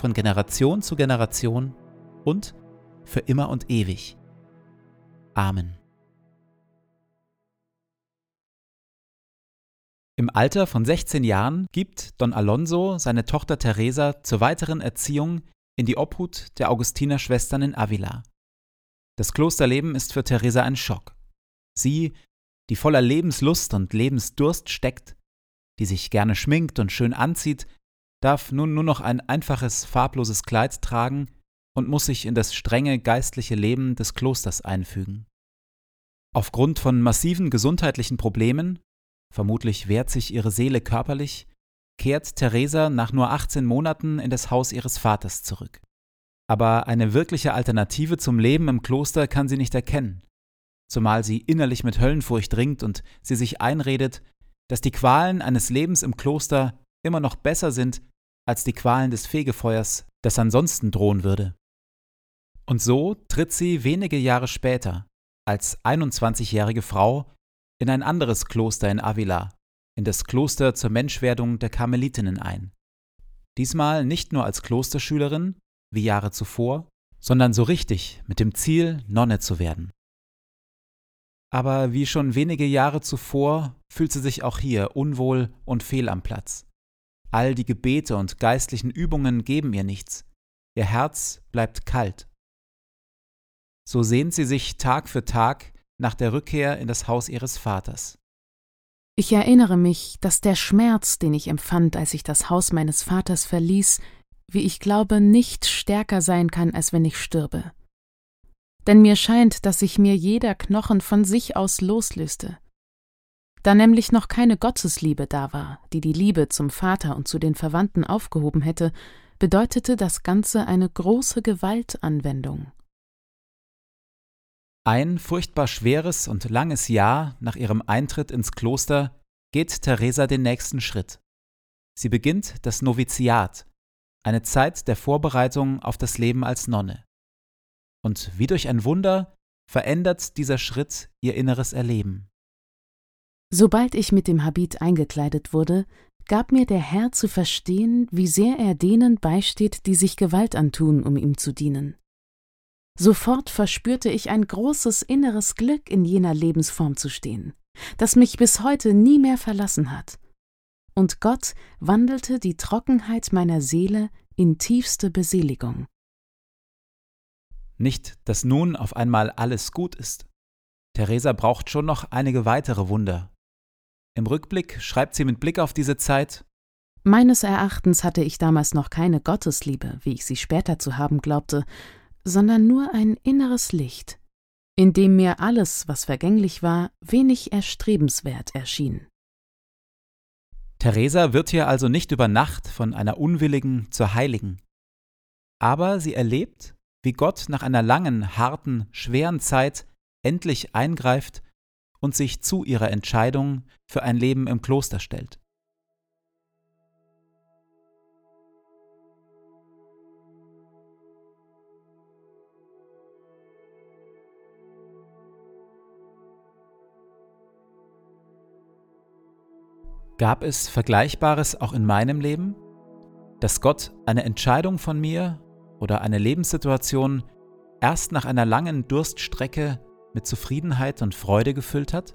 von Generation zu Generation und für immer und ewig. Amen. Im Alter von 16 Jahren gibt Don Alonso seine Tochter Teresa zur weiteren Erziehung in die Obhut der Augustinerschwestern in Avila. Das Klosterleben ist für Teresa ein Schock. Sie, die voller Lebenslust und Lebensdurst steckt, die sich gerne schminkt und schön anzieht, darf nun nur noch ein einfaches, farbloses Kleid tragen und muss sich in das strenge geistliche Leben des Klosters einfügen. Aufgrund von massiven gesundheitlichen Problemen, vermutlich wehrt sich ihre Seele körperlich, kehrt Theresa nach nur 18 Monaten in das Haus ihres Vaters zurück. Aber eine wirkliche Alternative zum Leben im Kloster kann sie nicht erkennen, zumal sie innerlich mit Höllenfurcht ringt und sie sich einredet, dass die Qualen eines Lebens im Kloster immer noch besser sind als die Qualen des Fegefeuers, das ansonsten drohen würde. Und so tritt sie wenige Jahre später, als 21-jährige Frau, in ein anderes Kloster in Avila, in das Kloster zur Menschwerdung der Karmelitinnen ein. Diesmal nicht nur als Klosterschülerin, wie Jahre zuvor, sondern so richtig mit dem Ziel, Nonne zu werden. Aber wie schon wenige Jahre zuvor fühlt sie sich auch hier unwohl und fehl am Platz. All die Gebete und geistlichen Übungen geben ihr nichts. Ihr Herz bleibt kalt. So sehnt sie sich Tag für Tag nach der Rückkehr in das Haus ihres Vaters. Ich erinnere mich, dass der Schmerz, den ich empfand, als ich das Haus meines Vaters verließ, wie ich glaube, nicht stärker sein kann, als wenn ich stürbe. Denn mir scheint, dass sich mir jeder Knochen von sich aus loslöste. Da nämlich noch keine Gottesliebe da war, die die Liebe zum Vater und zu den Verwandten aufgehoben hätte, bedeutete das Ganze eine große Gewaltanwendung. Ein furchtbar schweres und langes Jahr nach ihrem Eintritt ins Kloster geht Teresa den nächsten Schritt. Sie beginnt das Noviziat, eine Zeit der Vorbereitung auf das Leben als Nonne. Und wie durch ein Wunder verändert dieser Schritt ihr inneres Erleben. Sobald ich mit dem Habit eingekleidet wurde, gab mir der Herr zu verstehen, wie sehr er denen beisteht, die sich Gewalt antun, um ihm zu dienen. Sofort verspürte ich ein großes inneres Glück, in jener Lebensform zu stehen, das mich bis heute nie mehr verlassen hat. Und Gott wandelte die Trockenheit meiner Seele in tiefste Beseligung. Nicht, dass nun auf einmal alles gut ist. Theresa braucht schon noch einige weitere Wunder. Im Rückblick schreibt sie mit Blick auf diese Zeit Meines Erachtens hatte ich damals noch keine Gottesliebe, wie ich sie später zu haben glaubte, sondern nur ein inneres Licht, in dem mir alles, was vergänglich war, wenig erstrebenswert erschien. Theresa wird hier also nicht über Nacht von einer Unwilligen zur Heiligen. Aber sie erlebt, wie Gott nach einer langen, harten, schweren Zeit endlich eingreift und sich zu ihrer Entscheidung für ein Leben im Kloster stellt. Gab es Vergleichbares auch in meinem Leben? Dass Gott eine Entscheidung von mir oder eine Lebenssituation erst nach einer langen Durststrecke mit Zufriedenheit und Freude gefüllt hat?